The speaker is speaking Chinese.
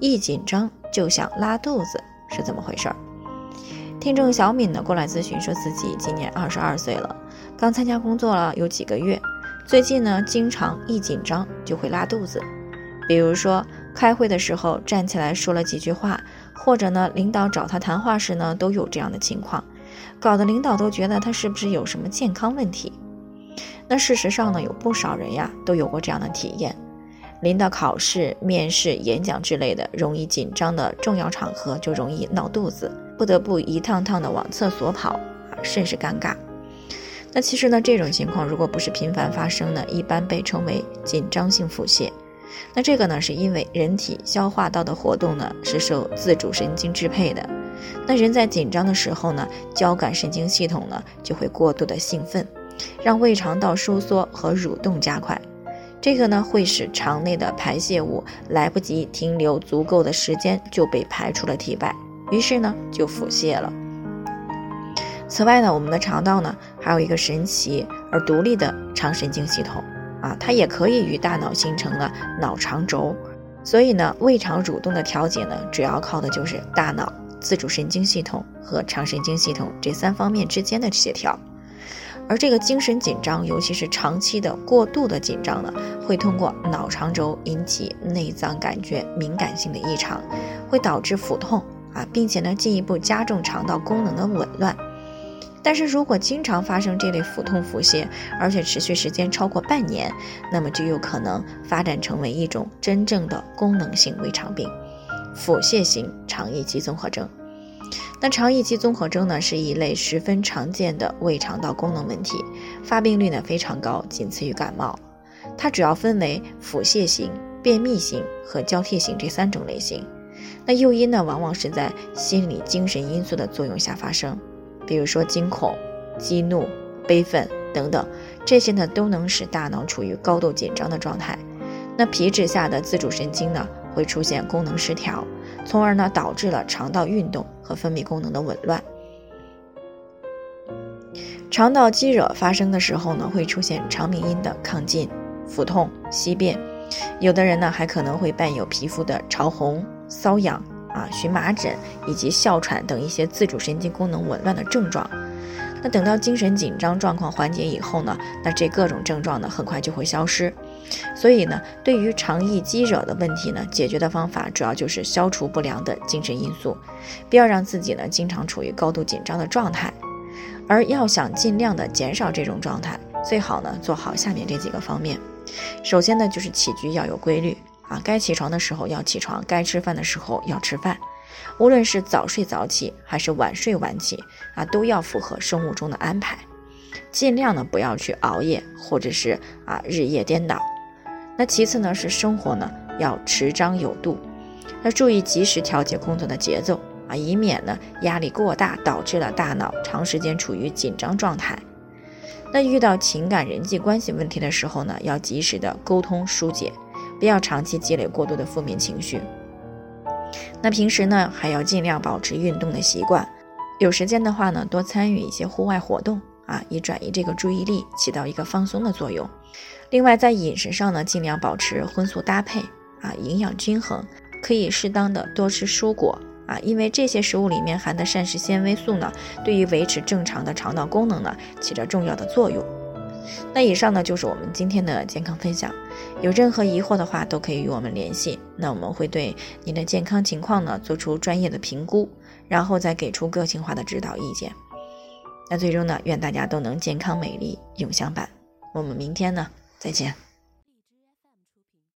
一紧张就想拉肚子是怎么回事？听众小敏呢过来咨询，说自己今年二十二岁了，刚参加工作了有几个月，最近呢经常一紧张就会拉肚子，比如说开会的时候站起来说了几句话，或者呢领导找他谈话时呢都有这样的情况。搞得领导都觉得他是不是有什么健康问题？那事实上呢，有不少人呀都有过这样的体验。临到考试、面试、演讲之类的容易紧张的重要场合，就容易闹肚子，不得不一趟趟的往厕所跑啊，甚是尴尬。那其实呢，这种情况如果不是频繁发生呢，一般被称为紧张性腹泻。那这个呢，是因为人体消化道的活动呢是受自主神经支配的。那人在紧张的时候呢，交感神经系统呢就会过度的兴奋，让胃肠道收缩和蠕动加快，这个呢会使肠内的排泄物来不及停留足够的时间就被排出了体外，于是呢就腹泻了。此外呢，我们的肠道呢还有一个神奇而独立的肠神经系统啊，它也可以与大脑形成了脑肠轴，所以呢胃肠蠕动的调节呢，主要靠的就是大脑。自主神经系统和肠神经系统这三方面之间的协调，而这个精神紧张，尤其是长期的过度的紧张呢，会通过脑肠轴引起内脏感觉敏感性的异常，会导致腹痛啊，并且呢进一步加重肠道功能的紊乱。但是如果经常发生这类腹痛腹泻，而且持续时间超过半年，那么就有可能发展成为一种真正的功能性胃肠病。腹泻型肠易激综合征，那肠易激综合征呢是一类十分常见的胃肠道功能问题，发病率呢非常高，仅次于感冒。它主要分为腹泻型、便秘型和交替型这三种类型。那诱因呢往往是在心理精神因素的作用下发生，比如说惊恐、激怒、悲愤等等，这些呢都能使大脑处于高度紧张的状态。那皮质下的自主神经呢？会出现功能失调，从而呢导致了肠道运动和分泌功能的紊乱。肠道积惹发生的时候呢，会出现肠鸣音的亢进、腹痛、稀便，有的人呢还可能会伴有皮肤的潮红、瘙痒啊、荨麻疹以及哮喘等一些自主神经功能紊乱的症状。那等到精神紧张状况缓解以后呢，那这各种症状呢很快就会消失。所以呢，对于肠易激惹的问题呢，解决的方法主要就是消除不良的精神因素，不要让自己呢经常处于高度紧张的状态。而要想尽量的减少这种状态，最好呢做好下面这几个方面。首先呢，就是起居要有规律啊，该起床的时候要起床，该吃饭的时候要吃饭。无论是早睡早起还是晚睡晚起啊，都要符合生物钟的安排。尽量呢不要去熬夜，或者是啊日夜颠倒。那其次呢是生活呢要持张有度，要注意及时调节工作的节奏啊，以免呢压力过大导致了大脑长时间处于紧张状态。那遇到情感人际关系问题的时候呢，要及时的沟通疏解，不要长期积累过多的负面情绪。那平时呢还要尽量保持运动的习惯，有时间的话呢多参与一些户外活动啊，以转移这个注意力，起到一个放松的作用。另外，在饮食上呢，尽量保持荤素搭配啊，营养均衡，可以适当的多吃蔬果啊，因为这些食物里面含的膳食纤维素呢，对于维持正常的肠道功能呢，起着重要的作用。那以上呢就是我们今天的健康分享，有任何疑惑的话都可以与我们联系，那我们会对您的健康情况呢做出专业的评估，然后再给出个性化的指导意见。那最终呢，愿大家都能健康美丽永相伴。我们明天呢。再见。